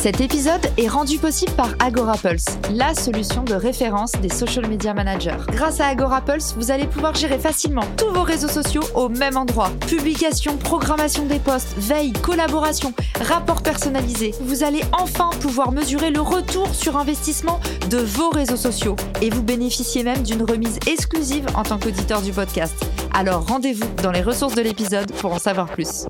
Cet épisode est rendu possible par AgoraPulse, la solution de référence des social media managers. Grâce à AgoraPulse, vous allez pouvoir gérer facilement tous vos réseaux sociaux au même endroit. Publication, programmation des posts, veille, collaboration, rapport personnalisé. Vous allez enfin pouvoir mesurer le retour sur investissement de vos réseaux sociaux et vous bénéficiez même d'une remise exclusive en tant qu'auditeur du podcast. Alors rendez-vous dans les ressources de l'épisode pour en savoir plus.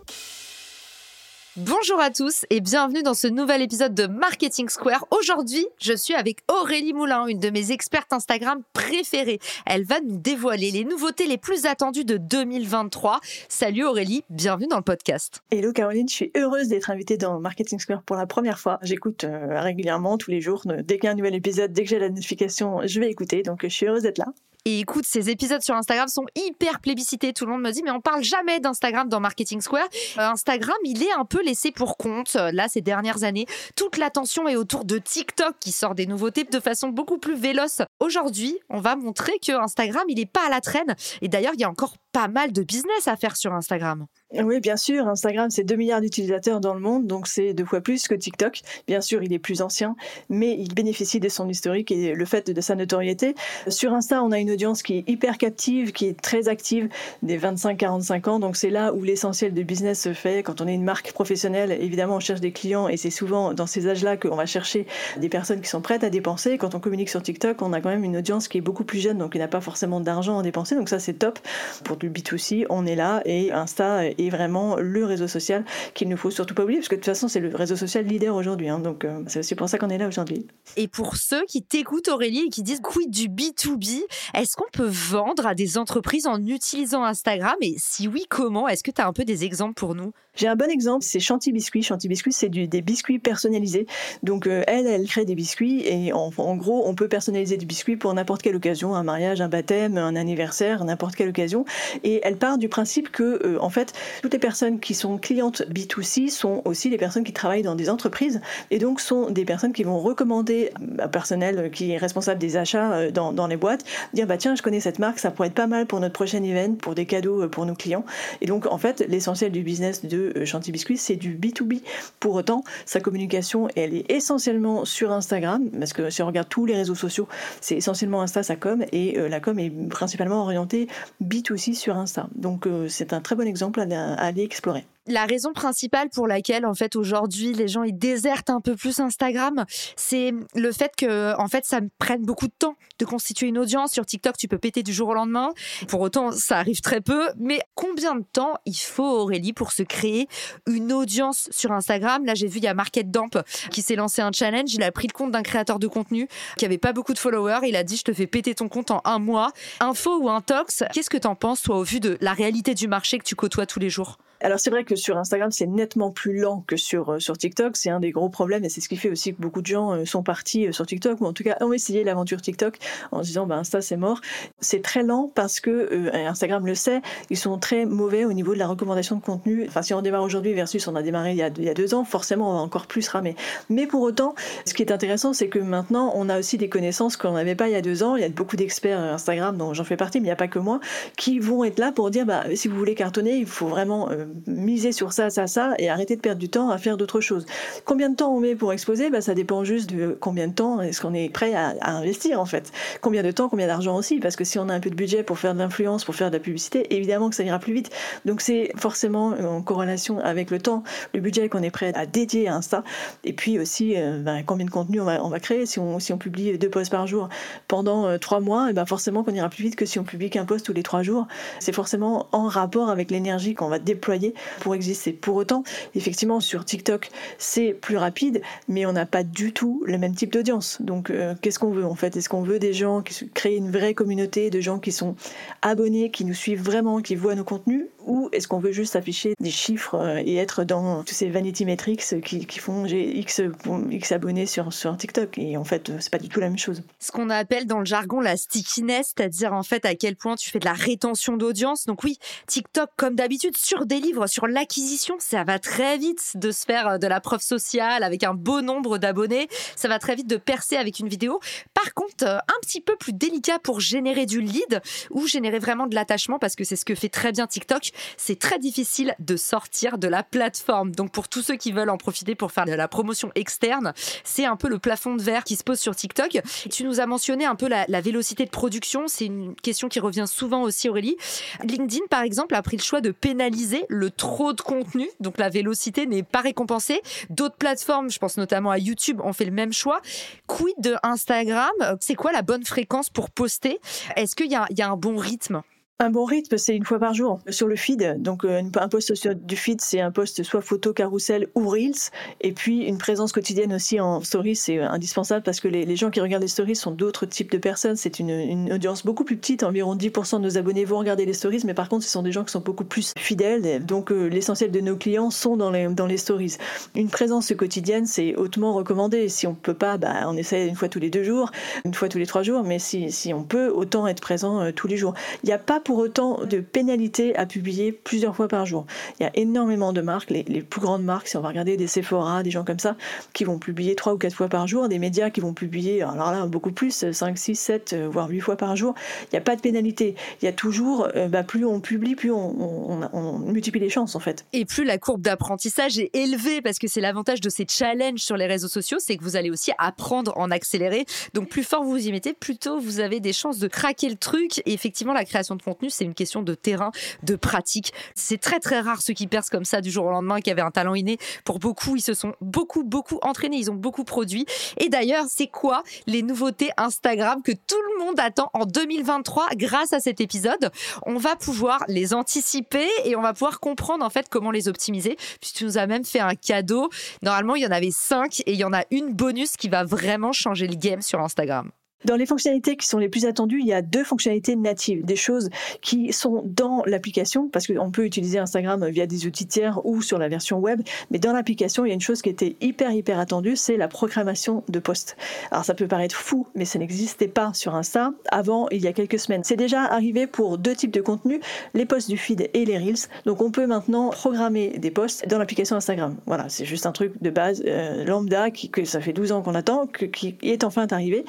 Bonjour à tous et bienvenue dans ce nouvel épisode de Marketing Square. Aujourd'hui, je suis avec Aurélie Moulin, une de mes expertes Instagram préférées. Elle va nous dévoiler les nouveautés les plus attendues de 2023. Salut Aurélie, bienvenue dans le podcast. Hello Caroline, je suis heureuse d'être invitée dans Marketing Square pour la première fois. J'écoute euh, régulièrement tous les jours. Dès qu'il y a un nouvel épisode, dès que j'ai la notification, je vais écouter. Donc je suis heureuse d'être là. Et écoute, ces épisodes sur Instagram sont hyper plébiscités. Tout le monde me dit, mais on parle jamais d'Instagram dans Marketing Square. Euh, Instagram, il est un peu laissé pour compte. Euh, là, ces dernières années, toute l'attention est autour de TikTok qui sort des nouveautés de façon beaucoup plus véloce. Aujourd'hui, on va montrer que Instagram, il n'est pas à la traîne. Et d'ailleurs, il y a encore pas mal de business à faire sur Instagram. Oui, bien sûr. Instagram, c'est 2 milliards d'utilisateurs dans le monde, donc c'est deux fois plus que TikTok. Bien sûr, il est plus ancien, mais il bénéficie de son historique et le fait de sa notoriété. Sur Insta, on a une audience qui est hyper captive, qui est très active, des 25-45 ans. Donc c'est là où l'essentiel du business se fait. Quand on est une marque professionnelle, évidemment, on cherche des clients et c'est souvent dans ces âges-là qu'on va chercher des personnes qui sont prêtes à dépenser. Quand on communique sur TikTok, on a quand même une audience qui est beaucoup plus jeune, donc il n'a pas forcément d'argent à dépenser. Donc ça, c'est top. Pour du B2C, on est là et Insta est vraiment le réseau social qu'il ne faut surtout pas oublier, parce que de toute façon, c'est le réseau social leader aujourd'hui. Hein, donc, euh, c'est aussi pour ça qu'on est là aujourd'hui. Et pour ceux qui t'écoutent, Aurélie, et qui disent quid du B2B, est-ce qu'on peut vendre à des entreprises en utilisant Instagram? Et si oui, comment? Est-ce que tu as un peu des exemples pour nous? J'ai un bon exemple, c'est Chanty Biscuit. Chanty Biscuit, c'est des biscuits personnalisés. Donc euh, elle, elle crée des biscuits et en, en, gros, on peut personnaliser du biscuit pour n'importe quelle occasion, un mariage, un baptême, un anniversaire, n'importe quelle occasion. Et elle part du principe que, euh, en fait, toutes les personnes qui sont clientes B2C sont aussi des personnes qui travaillent dans des entreprises et donc sont des personnes qui vont recommander à personnel qui est responsable des achats euh, dans, dans les boîtes, dire bah tiens, je connais cette marque, ça pourrait être pas mal pour notre prochain event, pour des cadeaux pour nos clients. Et donc, en fait, l'essentiel du business de euh, Chanty Biscuit, c'est du B2B. Pour autant, sa communication, elle est essentiellement sur Instagram, parce que si on regarde tous les réseaux sociaux, c'est essentiellement Insta, sa com, et euh, la com est principalement orientée B2C sur Insta. Donc euh, c'est un très bon exemple à aller explorer la raison principale pour laquelle en fait aujourd'hui les gens ils désertent un peu plus Instagram, c'est le fait que en fait ça me prenne beaucoup de temps de constituer une audience. Sur TikTok, tu peux péter du jour au lendemain. Pour autant, ça arrive très peu, mais combien de temps il faut Aurélie pour se créer une audience sur Instagram? Là, j'ai vu il y a Market Damp qui s'est lancé un challenge, il a pris le compte d'un créateur de contenu qui avait pas beaucoup de followers, il a dit je te fais péter ton compte en un mois. Info ou intox, qu'est-ce que tu en penses toi au vu de la réalité du marché que tu côtoies tous les jours? Alors c'est vrai que sur Instagram c'est nettement plus lent que sur euh, sur TikTok, c'est un des gros problèmes et c'est ce qui fait aussi que beaucoup de gens euh, sont partis euh, sur TikTok ou en tout cas ont essayé l'aventure TikTok en se disant ben Insta c'est mort. C'est très lent parce que Instagram le sait, ils sont très mauvais au niveau de la recommandation de contenu. Enfin si on démarre aujourd'hui versus on a démarré il y a, il y a deux ans, forcément on va encore plus ramer. Mais pour autant, ce qui est intéressant c'est que maintenant on a aussi des connaissances qu'on n'avait pas il y a deux ans. Il y a beaucoup d'experts Instagram dont j'en fais partie, mais il n'y a pas que moi, qui vont être là pour dire bah si vous voulez cartonner, il faut vraiment miser sur ça, ça, ça, et arrêter de perdre du temps à faire d'autres choses. Combien de temps on met pour exposer? Bah, Ça dépend juste de combien de temps est-ce qu'on est prêt à, investir en fait. Combien de temps, combien d'argent aussi, parce que si on a un peu de budget pour faire de l'influence, pour faire de la publicité, évidemment que ça ira plus vite. Donc c'est forcément en corrélation avec le temps, le budget qu'on est prêt à dédier à Insta, et puis aussi euh, bah, combien de contenu on va, on va créer. Si on, si on publie deux posts par jour pendant euh, trois mois, et ben forcément qu'on ira plus vite que si on publie qu'un post tous les trois jours. C'est forcément en rapport avec l'énergie qu'on va déployer pour exister. Pour autant, effectivement, sur TikTok, c'est plus rapide, mais on n'a pas du tout le même type d'audience. Donc, euh, qu'est-ce qu'on veut en fait? Est-ce qu'on veut des gens qui créent une vraie communauté de gens qui sont abonnés, qui nous suivent vraiment, qui voient nos contenus est-ce qu'on veut juste afficher des chiffres euh, et être dans tous ces vanity metrics qui, qui font j'ai X, X abonnés sur, sur TikTok Et en fait, c'est pas du tout la même chose. Ce qu'on appelle dans le jargon la stickiness, c'est-à-dire en fait à quel point tu fais de la rétention d'audience. Donc oui, TikTok, comme d'habitude, sur des livres, sur l'acquisition, ça va très vite de se faire euh, de la preuve sociale avec un beau nombre d'abonnés. Ça va très vite de percer avec une vidéo. Par contre, euh, un petit peu plus délicat pour générer du lead ou générer vraiment de l'attachement parce que c'est ce que fait très bien TikTok. C'est très difficile de sortir de la plateforme. Donc pour tous ceux qui veulent en profiter pour faire de la promotion externe, c'est un peu le plafond de verre qui se pose sur TikTok. Tu nous as mentionné un peu la, la vélocité de production. C'est une question qui revient souvent aussi, Aurélie. LinkedIn, par exemple, a pris le choix de pénaliser le trop de contenu. Donc la vélocité n'est pas récompensée. D'autres plateformes, je pense notamment à YouTube, ont fait le même choix. Quid de Instagram? C'est quoi la bonne fréquence pour poster? Est-ce qu'il y, y a un bon rythme? Un bon rythme, c'est une fois par jour sur le feed. Donc, euh, un post sur du feed, c'est un post soit photo, carousel ou reels. Et puis, une présence quotidienne aussi en stories, c'est euh, indispensable parce que les, gens qui regardent les stories sont d'autres types de personnes. C'est une, audience beaucoup plus petite. Environ 10% de nos abonnés vont regarder les stories, mais par contre, ce sont des gens qui sont beaucoup plus fidèles. Donc, euh, l'essentiel de nos clients sont dans les, dans les stories. Une présence quotidienne, c'est hautement recommandé. Si on peut pas, bah, on essaie une fois tous les deux jours, une fois tous les trois jours. Mais si, si on peut, autant être présent tous les jours. Il n'y a pas pour autant de pénalités à publier plusieurs fois par jour. Il y a énormément de marques, les, plus grandes marques, si on va regarder des Sephora, des gens comme ça, qui vont publier trois ou quatre fois par jour, des médias qui vont publier, alors là, beaucoup plus, 5, 6, 7, voire 8 fois par jour. Il n'y a pas de pénalité. Il y a toujours, euh, bah, plus on publie, plus on, multiplie les chances, en fait. Et plus la courbe d'apprentissage est élevée, parce que c'est l'avantage de ces challenges sur les réseaux sociaux, c'est que vous allez aussi apprendre en accéléré. Donc, plus fort vous y mettez, plus tôt vous avez des chances de craquer le truc. Et effectivement, la création de contenu, c'est une question de terrain, de pratique. C'est très très rare ceux qui percent comme ça du jour au lendemain, qui avaient un talent inné. Pour beaucoup, ils se sont beaucoup beaucoup entraînés, ils ont beaucoup produit. Et d'ailleurs, c'est quoi les nouveautés Instagram que tout le monde attend en 2023 grâce à cet épisode? On va pouvoir les anticiper et on va pouvoir comprendre en fait comment les optimiser. Puis tu nous as même fait un cadeau. Normalement, il y en avait cinq et il y en a une bonus qui va vraiment changer le game sur Instagram. Dans les fonctionnalités qui sont les plus attendues, il y a deux fonctionnalités natives, des choses qui sont dans l'application, parce qu'on peut utiliser Instagram via des outils tiers ou sur la version web, mais dans l'application, il y a une chose qui était hyper hyper attendue, c'est la programmation de posts. Alors ça peut paraître fou, mais ça n'existait pas sur Insta avant il y a quelques semaines. C'est déjà arrivé pour deux types de contenus, les posts du feed et les reels. Donc on peut maintenant programmer des posts dans l'application Instagram. Voilà, c'est juste un truc de base euh, lambda que ça fait 12 ans qu'on attend, qui est enfin arrivé.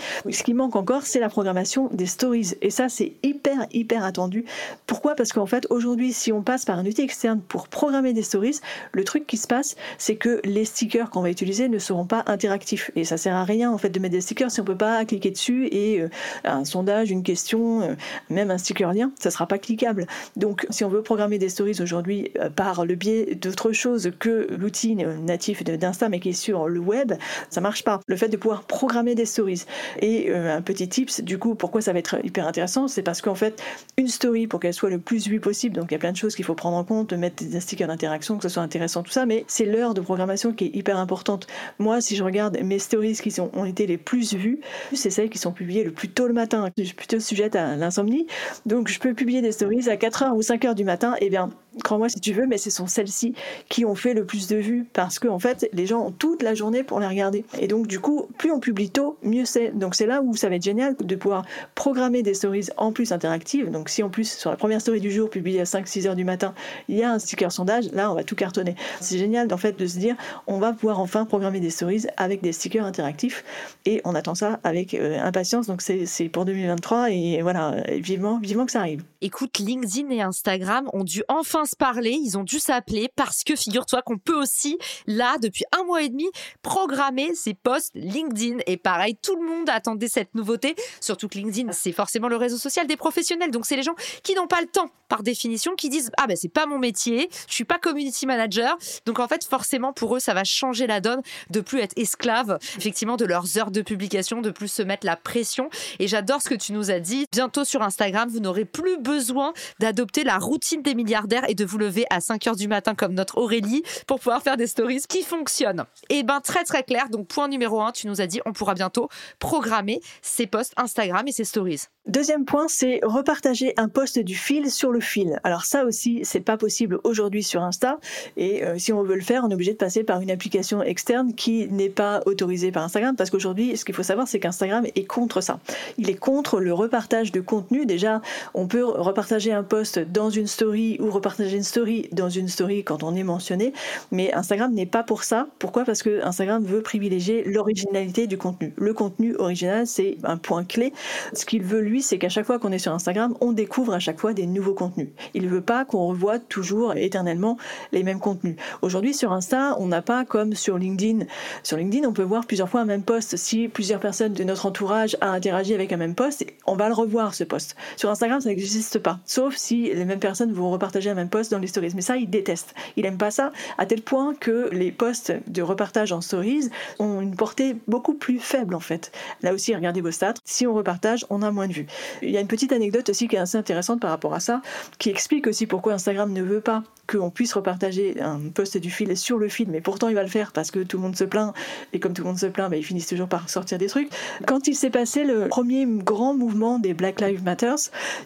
Manque encore, c'est la programmation des stories. Et ça, c'est hyper, hyper attendu. Pourquoi? Parce qu'en fait, aujourd'hui, si on passe par un outil externe pour programmer des stories, le truc qui se passe, c'est que les stickers qu'on va utiliser ne seront pas interactifs. Et ça sert à rien, en fait, de mettre des stickers si on peut pas cliquer dessus et euh, un sondage, une question, euh, même un sticker lien, ça sera pas cliquable. Donc, si on veut programmer des stories aujourd'hui euh, par le biais d'autre chose que l'outil natif d'Insta, mais qui est sur le web, ça marche pas. Le fait de pouvoir programmer des stories et un petit tips. Du coup, pourquoi ça va être hyper intéressant C'est parce qu'en fait, une story, pour qu'elle soit le plus vue possible, donc il y a plein de choses qu'il faut prendre en compte, mettre des stickers d'interaction, que ce soit intéressant, tout ça, mais c'est l'heure de programmation qui est hyper importante. Moi, si je regarde mes stories qui ont été les plus vues, c'est celles qui sont publiées le plus tôt le matin. Je suis plutôt sujette à l'insomnie, donc je peux publier des stories à 4h ou 5h du matin, et bien crois-moi si tu veux, mais ce sont celles-ci qui ont fait le plus de vues parce que en fait, les gens ont toute la journée pour les regarder. Et donc, du coup, plus on publie tôt, mieux c'est. Donc, c'est là où ça va être génial de pouvoir programmer des stories en plus interactives. Donc, si en plus, sur la première story du jour, publiée à 5-6 heures du matin, il y a un sticker sondage, là, on va tout cartonner. C'est génial, en fait, de se dire, on va pouvoir enfin programmer des stories avec des stickers interactifs. Et on attend ça avec euh, impatience. Donc, c'est pour 2023. Et voilà, vivement, vivement que ça arrive. Écoute, LinkedIn et Instagram ont dû enfin parler, ils ont dû s'appeler parce que figure-toi qu'on peut aussi, là, depuis un mois et demi, programmer ses posts LinkedIn. Et pareil, tout le monde attendait cette nouveauté, surtout que LinkedIn, c'est forcément le réseau social des professionnels. Donc, c'est les gens qui n'ont pas le temps, par définition, qui disent Ah ben, c'est pas mon métier, je suis pas community manager. Donc, en fait, forcément, pour eux, ça va changer la donne de plus être esclave, effectivement, de leurs heures de publication, de plus se mettre la pression. Et j'adore ce que tu nous as dit. Bientôt sur Instagram, vous n'aurez plus besoin d'adopter la routine des milliardaires et de vous lever à 5 heures du matin comme notre Aurélie pour pouvoir faire des stories qui fonctionnent. Et eh ben très très clair. Donc point numéro 1, tu nous as dit on pourra bientôt programmer ses posts Instagram et ses stories. Deuxième point, c'est repartager un post du fil sur le fil. Alors ça aussi, c'est pas possible aujourd'hui sur Insta. Et euh, si on veut le faire, on est obligé de passer par une application externe qui n'est pas autorisée par Instagram. Parce qu'aujourd'hui, ce qu'il faut savoir, c'est qu'Instagram est contre ça. Il est contre le repartage de contenu. Déjà, on peut repartager un post dans une story ou repartager une story dans une story quand on est mentionné. Mais Instagram n'est pas pour ça. Pourquoi? Parce que Instagram veut privilégier l'originalité du contenu. Le contenu original, c'est un point clé. Ce qu'il veut, lui, c'est qu'à chaque fois qu'on est sur Instagram, on découvre à chaque fois des nouveaux contenus. Il ne veut pas qu'on revoie toujours éternellement les mêmes contenus. Aujourd'hui, sur Insta, on n'a pas comme sur LinkedIn. Sur LinkedIn, on peut voir plusieurs fois un même post. Si plusieurs personnes de notre entourage a interagi avec un même post, on va le revoir ce post. Sur Instagram, ça n'existe pas. Sauf si les mêmes personnes vont repartager un même post dans les stories. Mais ça, il déteste. Il aime pas ça à tel point que les posts de repartage en stories ont une portée beaucoup plus faible en fait. Là aussi, regardez vos stats. Si on repartage, on a moins de vues. Il y a une petite anecdote aussi qui est assez intéressante par rapport à ça, qui explique aussi pourquoi Instagram ne veut pas qu'on puisse repartager un post du fil sur le fil, mais pourtant il va le faire parce que tout le monde se plaint, et comme tout le monde se plaint, bah, ils finissent toujours par sortir des trucs. Quand il s'est passé le premier grand mouvement des Black Lives Matter,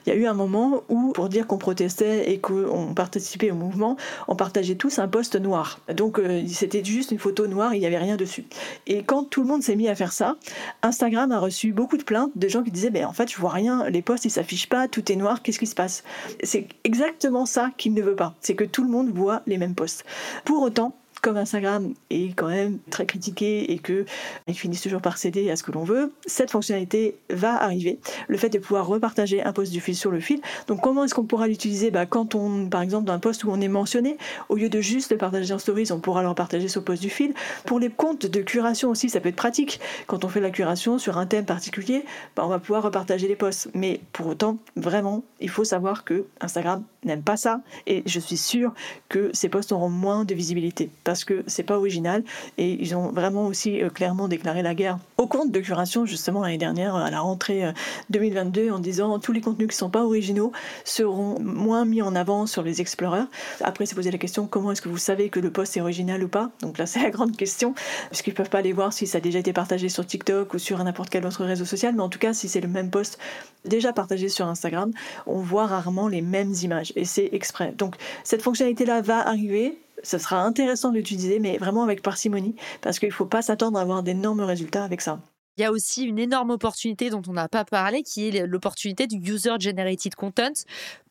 il y a eu un moment où, pour dire qu'on protestait et qu'on participait au mouvement, on partageait tous un post noir. Donc euh, c'était juste une photo noire, il n'y avait rien dessus. Et quand tout le monde s'est mis à faire ça, Instagram a reçu beaucoup de plaintes de gens qui disaient, ben en fait je vois rien, les posts ils s'affichent pas, tout est noir, qu'est-ce qui se passe? C'est exactement ça qu'il ne veut pas. C'est que tout le monde voit les mêmes posts. Pour autant, comme Instagram est quand même très critiqué et que ils finissent toujours par céder à ce que l'on veut, cette fonctionnalité va arriver. Le fait de pouvoir repartager un post du fil sur le fil. Donc comment est-ce qu'on pourra l'utiliser? Bah, Quand on, par exemple, dans un post où on est mentionné, au lieu de juste le partager en stories, on pourra le repartager sur le post du fil. Pour les comptes de curation aussi, ça peut être pratique. Quand on fait la curation sur un thème particulier, bah, on va pouvoir repartager les posts. Mais pour autant, vraiment, il faut savoir que Instagram n'aime pas ça et je suis sûre que ces posts auront moins de visibilité parce que c'est pas original et ils ont vraiment aussi euh, clairement déclaré la guerre au compte de curation justement l'année dernière à la rentrée 2022 euh, en disant tous les contenus qui sont pas originaux seront moins mis en avant sur les explorers. Après c'est posé la question comment est-ce que vous savez que le post est original ou pas? Donc là c'est la grande question puisqu'ils peuvent pas aller voir si ça a déjà été partagé sur TikTok ou sur n'importe quel autre réseau social mais en tout cas si c'est le même post déjà partagé sur Instagram, on voit rarement les mêmes images et c'est exprès. Donc cette fonctionnalité là va arriver ce sera intéressant d'utiliser, mais vraiment avec parcimonie, parce qu'il ne faut pas s'attendre à avoir d'énormes résultats avec ça. Il y a aussi une énorme opportunité dont on n'a pas parlé, qui est l'opportunité du User Generated Content.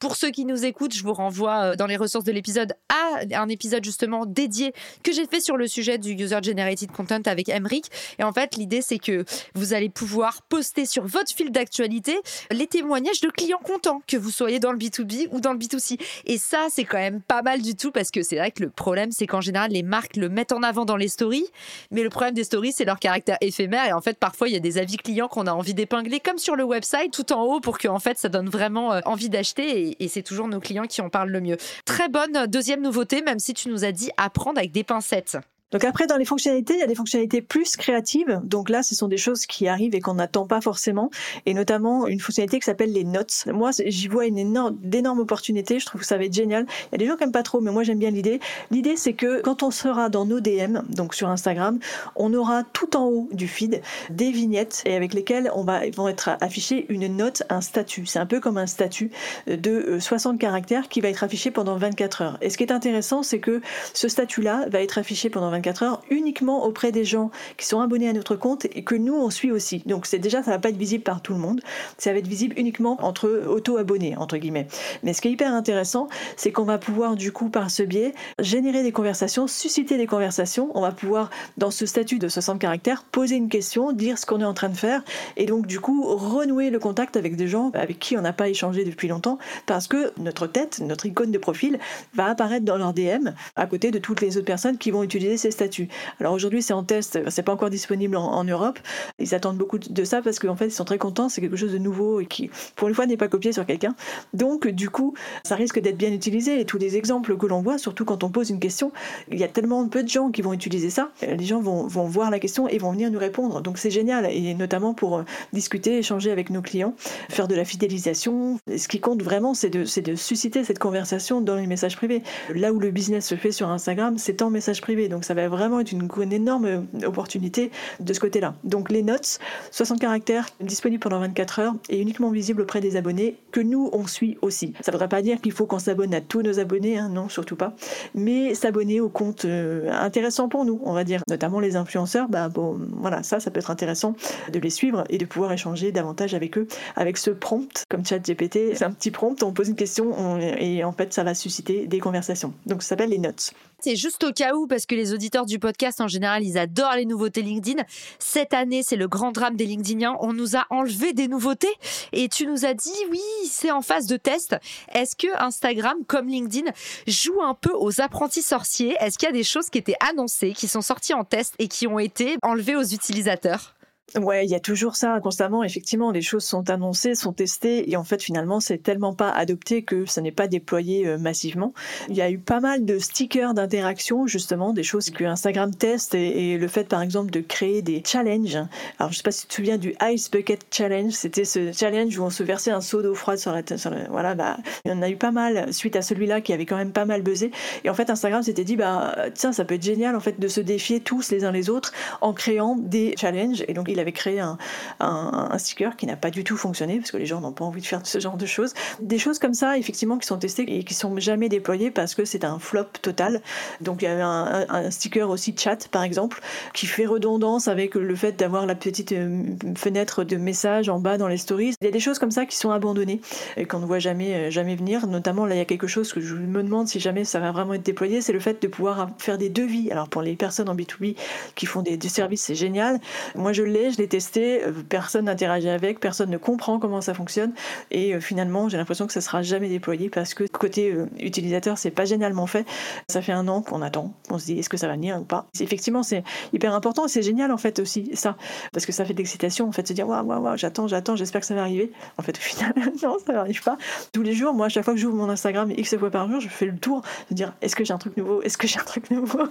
Pour ceux qui nous écoutent, je vous renvoie euh, dans les ressources de l'épisode à un épisode justement dédié que j'ai fait sur le sujet du User Generated Content avec Emric. Et en fait, l'idée, c'est que vous allez pouvoir poster sur votre fil d'actualité les témoignages de clients contents, que vous soyez dans le B2B ou dans le B2C. Et ça, c'est quand même pas mal du tout parce que c'est vrai que le problème, c'est qu'en général, les marques le mettent en avant dans les stories. Mais le problème des stories, c'est leur caractère éphémère. Et en fait, parfois, il y a des avis clients qu'on a envie d'épingler, comme sur le website, tout en haut, pour que en fait, ça donne vraiment euh, envie d'acheter. Et, c'est toujours nos clients qui en parlent le mieux. Très bonne deuxième nouveauté, même si tu nous as dit apprendre avec des pincettes. Donc après, dans les fonctionnalités, il y a des fonctionnalités plus créatives. Donc là, ce sont des choses qui arrivent et qu'on n'attend pas forcément. Et notamment une fonctionnalité qui s'appelle les notes. Moi, j'y vois une énorme, d'énormes opportunités. Je trouve que ça va être génial. Il y a des gens qui n'aiment pas trop, mais moi, j'aime bien l'idée. L'idée, c'est que quand on sera dans nos DM, donc sur Instagram, on aura tout en haut du feed des vignettes et avec lesquelles on va, vont être affichées une note, un statut. C'est un peu comme un statut de 60 euh, caractères qui va être affiché pendant 24 heures. Et ce qui est intéressant, c'est que ce statut-là va être affiché pendant 24 heures uniquement auprès des gens qui sont abonnés à notre compte et que nous on suit aussi. Donc c'est déjà ça va pas être visible par tout le monde, ça va être visible uniquement entre auto-abonnés entre guillemets. Mais ce qui est hyper intéressant, c'est qu'on va pouvoir du coup par ce biais générer des conversations, susciter des conversations. On va pouvoir dans ce statut de 60 caractères poser une question, dire ce qu'on est en train de faire et donc du coup renouer le contact avec des gens avec qui on n'a pas échangé depuis longtemps parce que notre tête, notre icône de profil va apparaître dans leur DM à côté de toutes les autres personnes qui vont utiliser ces statut. Alors aujourd'hui, c'est en test, c'est pas encore disponible en, Europe. Ils attendent beaucoup de ça parce qu'en fait, ils sont très contents. C'est quelque chose de nouveau et qui, pour une fois, n'est pas copié sur quelqu'un. Donc, du coup, ça risque d'être bien utilisé. Et tous les exemples que l'on voit, surtout quand on pose une question, il y a tellement peu de gens qui vont utiliser ça. Les gens vont, voir la question et vont venir nous répondre. Donc, c'est génial. Et notamment pour euh, discuter, échanger avec nos clients, faire de la fidélisation. Ce qui compte vraiment, c'est de, de susciter cette conversation dans les messages privés. Là où le business se fait sur Instagram, c'est en message privé. Donc, ça va va vraiment être une, énorme opportunité de ce côté-là. Donc les notes, 60 caractères, disponibles pendant 24 heures et uniquement visibles auprès des abonnés que nous on suit aussi. Ça ne voudrait pas dire qu'il faut qu'on s'abonne à tous nos abonnés, hein, non, surtout pas, mais s'abonner aux comptes euh, intéressants pour nous, on va dire, notamment les influenceurs. Bah bon, voilà, ça, ça peut être intéressant de les suivre et de pouvoir échanger davantage avec eux, avec ce prompt comme ChatGPT. C'est un petit prompt, on pose une question et en fait ça va susciter des conversations. Donc ça s'appelle les notes. C'est juste au cas où, parce que les auditeurs du podcast, en général, ils adorent les nouveautés LinkedIn. Cette année, c'est le grand drame des LinkedIniens. On nous a enlevé des nouveautés et tu nous as dit, oui, c'est en phase de test. Est-ce que Instagram, comme LinkedIn, joue un peu aux apprentis sorciers? Est-ce qu'il y a des choses qui étaient annoncées, qui sont sorties en test et qui ont été enlevées aux utilisateurs? Ouais, il y a toujours ça constamment. Effectivement, les choses sont annoncées, sont testées, et en fait, finalement, c'est tellement pas adopté que ça n'est pas déployé euh, massivement. Il y a eu pas mal de stickers d'interaction, justement, des choses que Instagram teste, et, le fait, par exemple, de créer des challenges. Alors, je sais pas si tu te souviens du Ice Bucket Challenge. C'était ce challenge où on se versait un seau d'eau froide sur la, sur voilà, bah, il y en a eu pas mal suite à celui-là qui avait quand même pas mal buzzé. Et en fait, Instagram s'était dit, bah, tiens, ça peut être génial, en fait, de se défier tous les uns les autres en créant des challenges. Et donc, il avait créé un, un, sticker qui n'a pas du tout fonctionné parce que les gens n'ont pas envie de faire ce genre de choses. Des choses comme ça, effectivement, qui sont testées et qui sont jamais déployées parce que c'est un flop total. Donc il y avait un, sticker aussi chat, par exemple, qui fait redondance avec le fait d'avoir la petite euh, fenêtre de message en bas dans les stories. Il y a des choses comme ça qui sont abandonnées et qu'on ne voit jamais, euh, jamais venir. Notamment, là, il y a quelque chose que je me demande si jamais ça va vraiment être déployé, c'est le fait de pouvoir faire des devis. Alors pour les personnes en B2B qui font des services, c'est génial. Moi, je l'ai, je l'ai testé, euh, personne n'interagit avec, personne ne comprend comment ça fonctionne et euh, finalement j'ai l'impression que ça sera jamais déployé parce que côté euh, utilisateur c'est pas génialement fait. Ça fait un an qu'on attend, on se dit est-ce que ça va venir ou pas? Effectivement c'est hyper important c'est génial en fait aussi ça parce que ça fait de l'excitation en fait se dire waouh waouh waouh j'attends j'attends j'espère que ça va arriver. En fait au final non ça n'arrive pas. Tous les jours moi à chaque fois que j'ouvre mon Instagram x fois par jour je fais le tour de dire est-ce que j'ai un truc nouveau? Est-ce que j'ai un truc nouveau?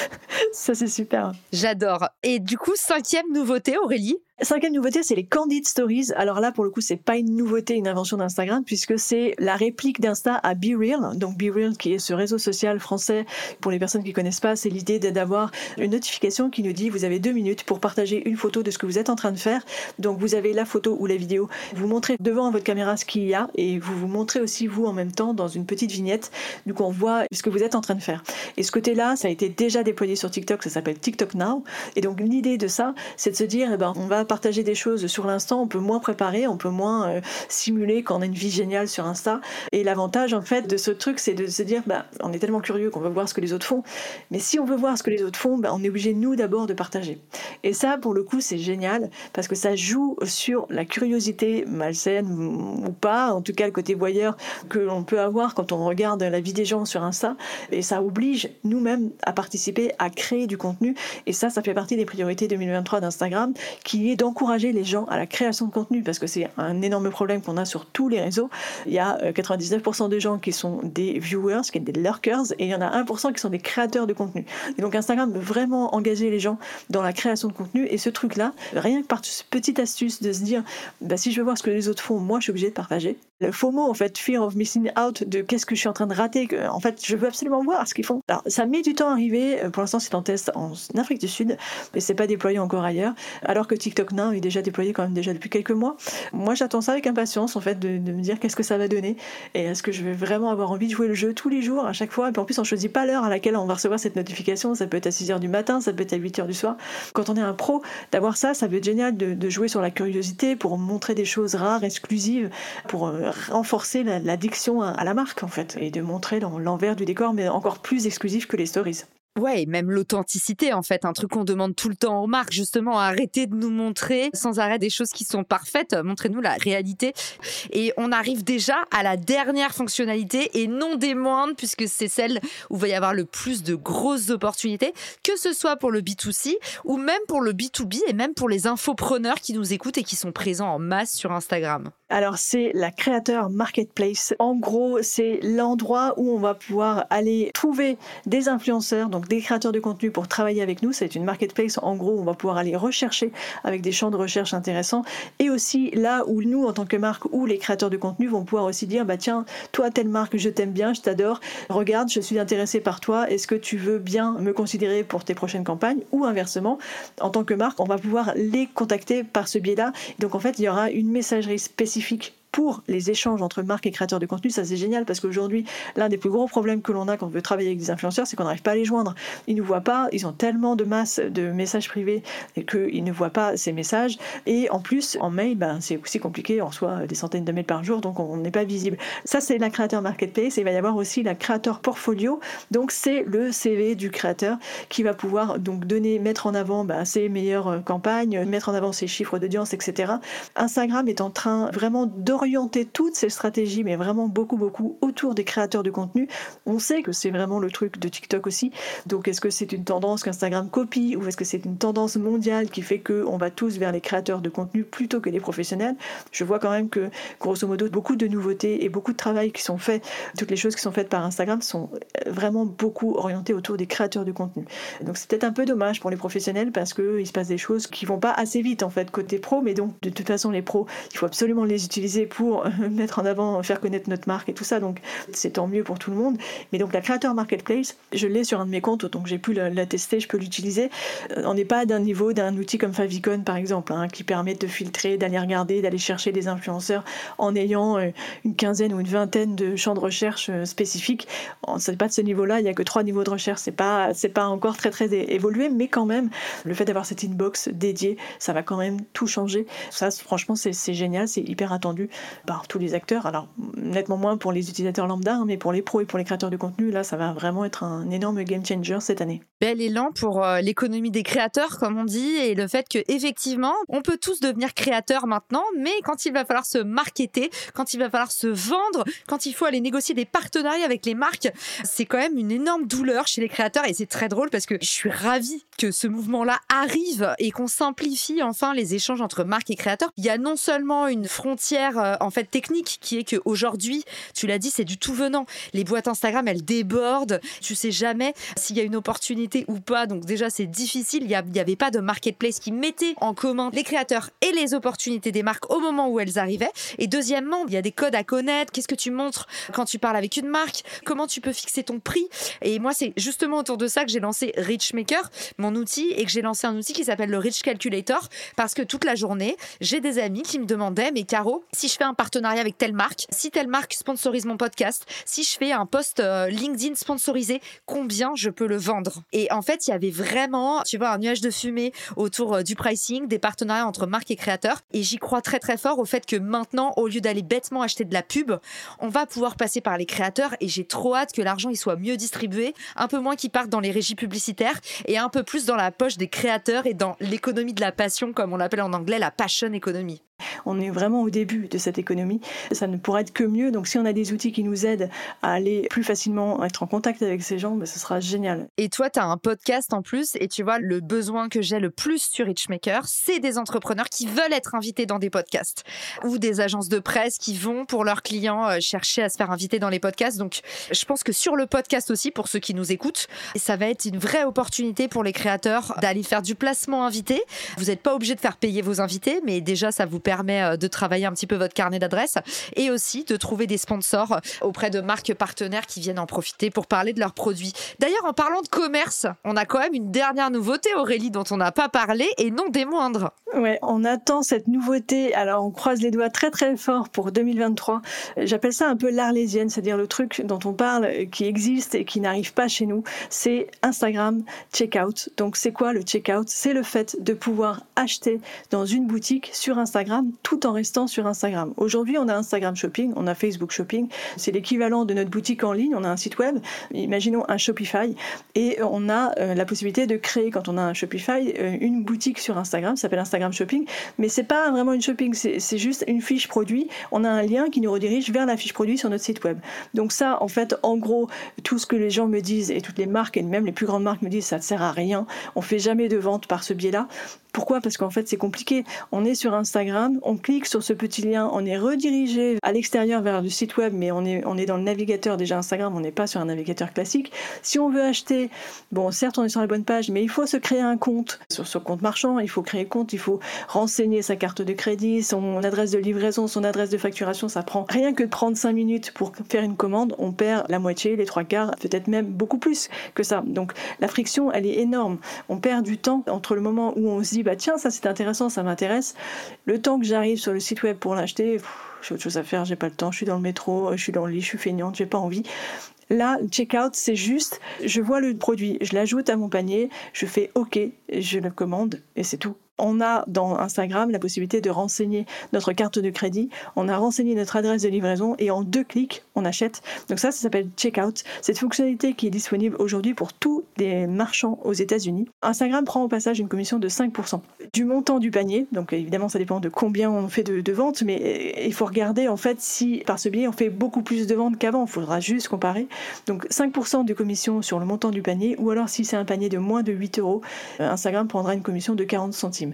ça c'est super. J'adore. Et du coup cinquième nouveauté Aurélie Cinquième nouveauté, c'est les Candid Stories. Alors là, pour le coup, c'est pas une nouveauté, une invention d'Instagram, puisque c'est la réplique d'Insta à BeReal. Donc BeReal, qui est ce réseau social français, pour les personnes qui connaissent pas, c'est l'idée d'avoir une notification qui nous dit vous avez deux minutes pour partager une photo de ce que vous êtes en train de faire. Donc vous avez la photo ou la vidéo, vous montrez devant votre caméra ce qu'il y a et vous vous montrez aussi vous en même temps dans une petite vignette. Donc on voit ce que vous êtes en train de faire. Et ce côté-là, ça a été déjà déployé sur TikTok, ça s'appelle TikTok Now. Et donc l'idée de ça, c'est de se dire, eh ben, on va partager des choses sur l'instant, on peut moins préparer, on peut moins euh, simuler qu'on a une vie géniale sur Insta. Et l'avantage en fait de ce truc, c'est de se dire, bah, on est tellement curieux qu'on veut voir ce que les autres font. Mais si on veut voir ce que les autres font, bah, on est obligé nous d'abord de partager. Et ça, pour le coup, c'est génial parce que ça joue sur la curiosité malsaine ou pas, en tout cas le côté voyeur que l'on peut avoir quand on regarde la vie des gens sur Insta. Et ça oblige nous-mêmes à participer, à créer du contenu. Et ça, ça fait partie des priorités 2023 d'Instagram, qui est d'encourager les gens à la création de contenu, parce que c'est un énorme problème qu'on a sur tous les réseaux. Il y a 99% euh, des gens qui sont des viewers, qui sont des lurkers, et il y en a 1% qui sont des créateurs de contenu. Et donc Instagram veut vraiment engager les gens dans la création de contenu, et ce truc-là, rien que par cette petite astuce de se dire, bah, si je veux voir ce que les autres font, moi je suis obligé de partager. Le FOMO, en fait, fear of missing out, de qu'est-ce que je suis en train de rater, en fait, je veux absolument voir ce qu'ils font. Alors, ça met du temps à arriver. Pour l'instant, c'est en test en Afrique du Sud, mais c'est pas déployé encore ailleurs alors que TikTok Now est déjà déployé quand même déjà depuis quelques mois. Moi, j'attends ça avec impatience, en fait, de, me dire qu'est-ce que ça va donner et est-ce que je vais vraiment avoir envie de jouer le jeu tous les jours, à chaque fois? Et puis en plus, on choisit pas l'heure à laquelle on va recevoir cette notification. Ça peut être à 6 h du matin, ça peut être à 8 h du soir. Quand on est un pro, d'avoir ça, ça peut être génial de, jouer sur la curiosité pour montrer des choses rares, exclusives, pour euh, renforcer l'addiction à la marque, en fait, et de montrer l'envers du décor, mais encore plus exclusif que les stories. Ouais, même l'authenticité, en fait, un truc qu'on demande tout le temps aux marques, justement, arrêtez de nous montrer sans arrêt des choses qui sont parfaites, montrez-nous la réalité. Et on arrive déjà à la dernière fonctionnalité, et non des moindres, puisque c'est celle où va y avoir le plus de grosses opportunités, que ce soit pour le B2C ou même pour le B2B, et même pour les infopreneurs qui nous écoutent et qui sont présents en masse sur Instagram. Alors c'est la créateur marketplace. En gros, c'est l'endroit où on va pouvoir aller trouver des influenceurs, donc des créateurs de contenu pour travailler avec nous. C'est une marketplace. En gros, on va pouvoir aller rechercher avec des champs de recherche intéressants. Et aussi là où nous, en tant que marque, ou les créateurs de contenu vont pouvoir aussi dire, bah tiens, toi, telle marque, je t'aime bien, je t'adore. Regarde, je suis intéressé par toi. Est-ce que tu veux bien me considérer pour tes prochaines campagnes? Ou inversement, en tant que marque, on va pouvoir les contacter par ce biais-là. Donc en fait, il y aura une messagerie spécifique pour les échanges entre marques et créateurs de contenu, ça c'est génial parce qu'aujourd'hui, l'un des plus gros problèmes que l'on a quand on veut travailler avec des influenceurs, c'est qu'on n'arrive pas à les joindre. Ils ne voient pas, ils ont tellement de masse de messages privés qu'ils ne voient pas ces messages. Et en plus, en mail, ben, c'est aussi compliqué, on reçoit des centaines de mails par jour, donc on n'est pas visible. Ça, c'est la créateur marketplace et il va y avoir aussi la créateur portfolio. Donc c'est le CV du créateur qui va pouvoir donc donner, mettre en avant ben, ses meilleures campagnes, mettre en avant ses chiffres d'audience, etc. Instagram est en train vraiment de orienter toutes ces stratégies, mais vraiment beaucoup, beaucoup autour des créateurs de contenu. On sait que c'est vraiment le truc de TikTok aussi. Donc, est-ce que c'est une tendance qu'Instagram copie ou est-ce que c'est une tendance mondiale qui fait qu'on va tous vers les créateurs de contenu plutôt que les professionnels? Je vois quand même que, grosso modo, beaucoup de nouveautés et beaucoup de travail qui sont faits, toutes les choses qui sont faites par Instagram sont vraiment beaucoup orientées autour des créateurs de contenu. Donc, c'est peut-être un peu dommage pour les professionnels parce qu'il se passe des choses qui vont pas assez vite en fait côté pro, mais donc de toute façon les pros, il faut absolument les utiliser pour euh, mettre en avant, faire connaître notre marque et tout ça. Donc c'est tant mieux pour tout le monde. Mais donc la créateur marketplace, je l'ai sur un de mes comptes, donc j'ai pu la, tester, je peux l'utiliser. Euh, on n'est pas d'un niveau d'un outil comme Favicon par exemple, hein, qui permet de filtrer, d'aller regarder, d'aller chercher des influenceurs en ayant euh, une quinzaine ou une vingtaine de champs de recherche spécifiques. C'est pas de ce niveau-là, il n'y a que trois niveaux de recherche, c'est pas c'est pas encore très très évolué, mais quand même le fait d'avoir cette inbox dédiée, ça va quand même tout changer. Ça, franchement, c'est génial, c'est hyper attendu par tous les acteurs. Alors, nettement moins pour les utilisateurs lambda, hein, mais pour les pros et pour les créateurs de contenu, là, ça va vraiment être un énorme game changer cette année. Bel élan pour euh, l'économie des créateurs, comme on dit, et le fait que effectivement, on peut tous devenir créateurs maintenant, mais quand il va falloir se marketer, quand il va falloir se vendre, quand il faut aller négocier des partenariats avec les marques, c'est quand même une énorme douleur chez les créateurs et c'est très drôle parce que je suis ravie que ce mouvement-là arrive et qu'on simplifie enfin les échanges entre marques et créateurs. Il y a non seulement une frontière euh, en fait technique qui est qu'aujourd'hui, tu l'as dit, c'est du tout venant. Les boîtes Instagram, elles débordent. Tu sais jamais s'il y a une opportunité ou pas. Donc déjà, c'est difficile. Il n'y avait pas de marketplace qui mettait en commun les créateurs et les opportunités des marques au moment où elles arrivaient. Et deuxièmement, il y a des codes à connaître. Qu'est-ce que tu montres quand tu parles avec une marque? Comment tu peux fixer ton prix? Et moi, c'est justement autour de ça que j'ai lancé Richmaker, mon outil, et que j'ai lancé un outil qui s'appelle le Rich Calculator, parce que toute la journée, j'ai des amis qui me demandaient, mais Caro, si je fais un partenariat avec telle marque, si telle marque sponsorise mon podcast, si je fais un post euh, LinkedIn sponsorisé, combien je peux le vendre? Et en fait, il y avait vraiment, tu vois, un nuage de fumée autour euh, du pricing, des partenariats entre marques et créateurs. Et j'y crois très très fort au fait que maintenant, au lieu d'aller bêtement acheter de la pub, on va pouvoir passer par les créateurs. Et j'ai trop hâte que l'argent il soit mieux distribué, un peu moins qu'il parte dans les régies publicitaires et un peu plus dans la poche des créateurs et dans l'économie de la passion, comme on l'appelle en anglais, la passion economy. On est vraiment au début de cette économie. Ça ne pourra être que mieux. Donc, si on a des outils qui nous aident à aller plus facilement être en contact avec ces gens, ben, ce sera génial. Et toi, tu as un podcast en plus. Et tu vois, le besoin que j'ai le plus sur Richmaker, c'est des entrepreneurs qui veulent être invités dans des podcasts ou des agences de presse qui vont pour leurs clients euh, chercher à se faire inviter dans les podcasts. Donc, je pense que sur le podcast aussi, pour ceux qui nous écoutent, ça va être une vraie opportunité pour les créateurs d'aller faire du placement invité. Vous n'êtes pas obligé de faire payer vos invités, mais déjà, ça vous euh, de travailler un petit peu votre carnet d'adresses et aussi de trouver des sponsors auprès de marques partenaires qui viennent en profiter pour parler de leurs produits. D'ailleurs, en parlant de commerce, on a quand même une dernière nouveauté, Aurélie, dont on n'a pas parlé et non des moindres. Ouais, on attend cette nouveauté. Alors, on croise les doigts très très fort pour 2023. J'appelle ça un peu l'arlésienne, c'est-à-dire le truc dont on parle qui existe et qui n'arrive pas chez nous. C'est Instagram Checkout. Donc, c'est quoi le checkout? C'est le fait de pouvoir acheter dans une boutique sur Instagram tout en restant sur Instagram. Aujourd'hui, on a Instagram Shopping, on a Facebook Shopping. C'est l'équivalent de notre boutique en ligne. On a un site web. Imaginons un Shopify. Et on a euh, la possibilité de créer, quand on a un Shopify, euh, une boutique sur Instagram. Ça s'appelle Instagram Shopping. Mais c'est pas vraiment une shopping. C'est juste une fiche produit. On a un lien qui nous redirige vers la fiche produit sur notre site web. Donc ça, en fait, en gros, tout ce que les gens me disent et toutes les marques et même les plus grandes marques me disent, ça ne sert à rien. On fait jamais de vente par ce biais-là Pourquoi? Parce qu'en fait, c'est compliqué. On est sur Instagram, on clique sur ce petit lien, on est redirigé à l'extérieur vers le site web, mais on est, on est dans le navigateur déjà Instagram, on n'est pas sur un navigateur classique. Si on veut acheter, bon, certes, on est sur la bonne page, mais il faut se créer un compte sur ce compte marchand, il faut créer compte, il faut renseigner sa carte de crédit, son adresse de livraison, son adresse de facturation. Ça prend rien que 35 minutes pour faire une commande. On perd la moitié, les trois quarts, peut-être même beaucoup plus que ça. Donc la friction, elle est énorme. On perd du temps entre le moment où on se dit, bah tiens, ça c'est intéressant, ça m'intéresse, le temps que j'arrive sur le site web pour l'acheter, j'ai autre chose à faire, j'ai pas le temps, je suis dans le métro, je suis dans le lit, je suis feignante, j'ai pas envie. Là, checkout, c'est juste, je vois le produit, je l'ajoute à mon panier, je fais OK, je le commande et c'est tout on a dans Instagram la possibilité de renseigner notre carte de crédit, on a renseigné notre adresse de livraison et en deux clics, on achète. Donc ça, ça s'appelle Checkout. Cette fonctionnalité qui est disponible aujourd'hui pour tous les marchands aux États-Unis. Instagram prend au passage une commission de 5% du montant du panier. Donc évidemment, ça dépend de combien on fait de, ventes, mais il faut regarder en fait si par ce biais on fait beaucoup plus de ventes qu'avant. Il faudra juste comparer. Donc 5% de commission sur le montant du panier, ou alors si c'est un panier de moins de 8 euros, euh, Instagram prendra une commission de 40 centimes.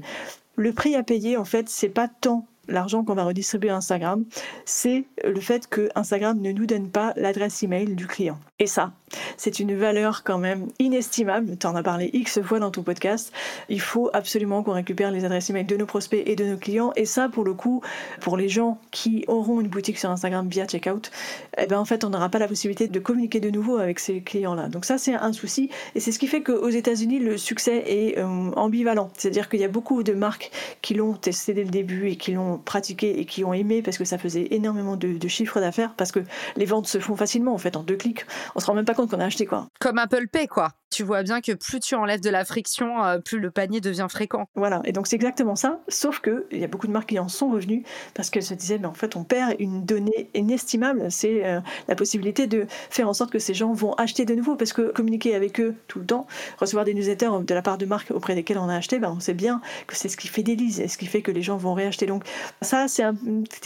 Le prix à payer, en fait, c'est pas tant l'argent qu'on va redistribuer à Instagram, c'est le fait que Instagram ne nous donne pas l'adresse email du client. Et ça, c'est une valeur quand même inestimable. Tu en as parlé X fois dans ton podcast. Il faut absolument qu'on récupère les adresses email de nos prospects et de nos clients. Et ça, pour le coup, pour les gens qui auront une boutique sur Instagram via checkout, eh ben en fait, on n'aura pas la possibilité de communiquer de nouveau avec ces clients-là. Donc ça, c'est un souci. Et c'est ce qui fait qu'aux États-Unis, le succès est euh, ambivalent. C'est-à-dire qu'il y a beaucoup de marques qui l'ont testé dès le début et qui l'ont pratiqué et qui ont aimé parce que ça faisait énormément de, de chiffres d'affaires parce que les ventes se font facilement en fait en deux clics. On se rend même pas compte qu'on a acheté quoi. Comme Apple Pay quoi tu vois bien que plus tu enlèves de la friction, euh, plus le panier devient fréquent. Voilà, et donc c'est exactement ça, sauf que il y a beaucoup de marques qui en sont revenues parce qu'elles se disaient, mais en fait, on perd une donnée inestimable, c'est euh, la possibilité de faire en sorte que ces gens vont acheter de nouveau, parce que communiquer avec eux tout le temps, recevoir des newsletters de la part de marques auprès desquelles on a acheté, ben, on sait bien que c'est ce qui fidélise et ce qui fait que les gens vont réacheter. Donc ça, c'est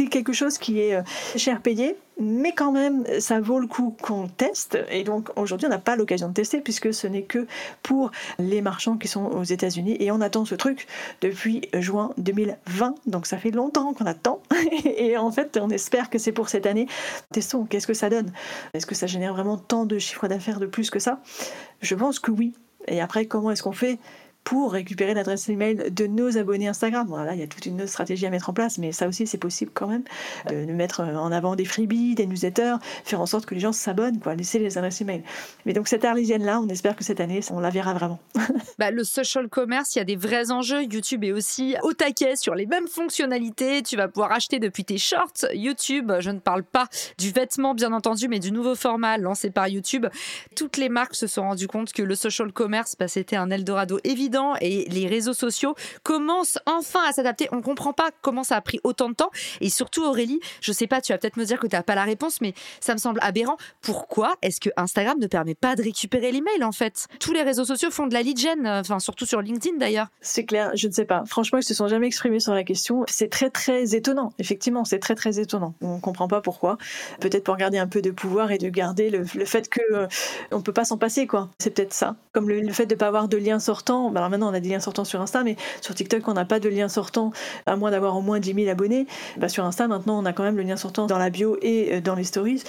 quelque chose qui est euh, cher payé, mais quand même, ça vaut le coup qu'on teste. Et donc aujourd'hui, on n'a pas l'occasion de tester puisque ce n'est que pour les marchands qui sont aux États-Unis. Et on attend ce truc depuis juin 2020. Donc ça fait longtemps qu'on attend. et en fait, on espère que c'est pour cette année. Testons, qu'est-ce que ça donne? Est-ce que ça génère vraiment tant de chiffres d'affaires de plus que ça? Je pense que oui. Et après, comment est-ce qu'on fait? Pour récupérer l'adresse email de nos abonnés Instagram. Voilà, il y a toute une stratégie à mettre en place, mais ça aussi c'est possible quand même de mettre en avant des freebies, des newsletters, faire en sorte que les gens s'abonnent, quoi, laisser les adresses email. Mais donc cette arlésienne là, on espère que cette année on la verra vraiment. bah, le social commerce, il y a des vrais enjeux. YouTube est aussi au taquet sur les mêmes fonctionnalités. Tu vas pouvoir acheter depuis tes shorts YouTube. Je ne parle pas du vêtement bien entendu, mais du nouveau format lancé par YouTube. Toutes les marques se sont rendues compte que le social commerce, bah, c'était un Eldorado évident et les réseaux sociaux commencent enfin à s'adapter. On comprend pas comment ça a pris autant de temps. Et surtout, Aurélie, je sais pas, tu vas peut-être me dire que tu n'as pas la réponse, mais ça me semble aberrant. Pourquoi est-ce que Instagram ne permet pas de récupérer l'email en fait? Tous les réseaux sociaux font de la lead gen, enfin surtout sur LinkedIn d'ailleurs. C'est clair, je ne sais pas. Franchement, ils se sont jamais exprimés sur la question. C'est très très étonnant. Effectivement, c'est très très étonnant. On comprend pas pourquoi. Peut-être pour garder un peu de pouvoir et de garder le, fait que euh, on peut pas s'en passer quoi. C'est peut-être ça. Comme le, fait de pas avoir de lien sortant. Ben, maintenant, on a des liens sortants sur Insta, mais sur TikTok, on n'a pas de lien sortant, à moins d'avoir au moins 10 000 abonnés. Bah, sur Insta, maintenant, on a quand même le lien sortant dans la bio et euh, dans les stories.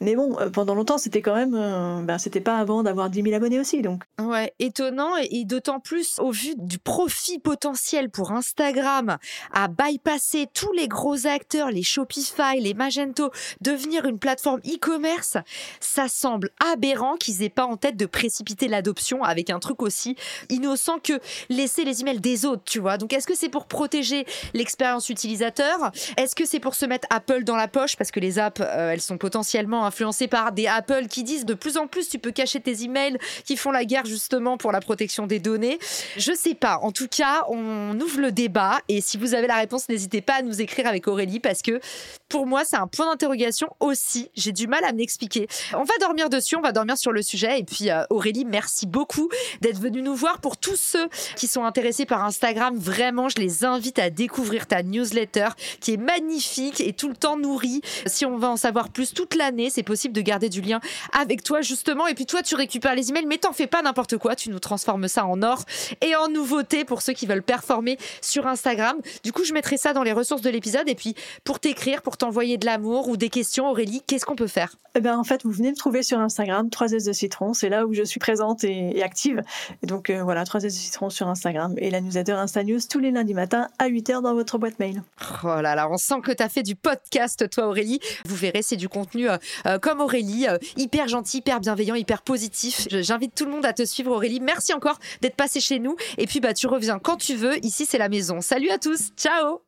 Mais bon, euh, pendant longtemps, c'était quand même. Euh, ben, c'était pas avant d'avoir 10 000 abonnés aussi. Donc. Ouais, étonnant. Et, d'autant plus au vu du profit potentiel pour Instagram à bypasser tous les gros acteurs, les Shopify, les Magento, devenir une plateforme e-commerce, ça semble aberrant qu'ils aient pas en tête de précipiter l'adoption avec un truc aussi innocent que laisser les emails des autres, tu vois. Donc, est-ce que c'est pour protéger l'expérience utilisateur? Est-ce que c'est pour se mettre Apple dans la poche? Parce que les apps, euh, elles sont potentiellement influencé par des Apple qui disent de plus en plus tu peux cacher tes emails, qui font la guerre justement pour la protection des données. Je sais pas. En tout cas, on ouvre le débat et si vous avez la réponse, n'hésitez pas à nous écrire avec Aurélie parce que pour moi, c'est un point d'interrogation aussi. J'ai du mal à m'expliquer. On va dormir dessus, on va dormir sur le sujet. Et puis, euh, Aurélie, merci beaucoup d'être venue nous voir. Pour tous ceux qui sont intéressés par Instagram, vraiment, je les invite à découvrir ta newsletter qui est magnifique et tout le temps nourrie. Si on va en savoir plus toute l'année, c'est possible de garder du lien avec toi justement. Et puis toi, tu récupères les emails, mais t'en fais pas n'importe quoi. Tu nous transformes ça en or et en nouveauté pour ceux qui veulent performer sur Instagram. Du coup, je mettrai ça dans les ressources de l'épisode. Et puis, pour t'écrire, pour t'envoyer de l'amour ou des questions, Aurélie, qu'est-ce qu'on peut faire? Eh bien, en fait, vous venez me trouver sur Instagram, 3 S de citron. C'est là où je suis présente et, active. Et donc, euh, voilà, 3 S de citron sur Instagram et la newsletter Insta News tous les lundis matin à 8h dans votre boîte mail. Oh là là, on sent que tu as fait du podcast, toi, Aurélie. Vous verrez, c'est du contenu euh, comme Aurélie, hyper gentil, hyper bienveillant, hyper positif. J'invite tout le monde à te suivre, Aurélie. Merci encore d'être passé chez nous. Et puis, bah, tu reviens quand tu veux. Ici, c'est la maison. Salut à tous. Ciao.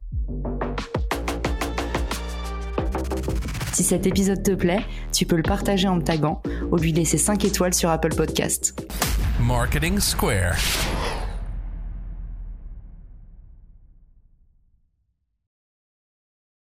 Si cet épisode te plaît, tu peux le partager en me taguant ou lui laisser 5 étoiles sur Apple Podcast. Marketing Square.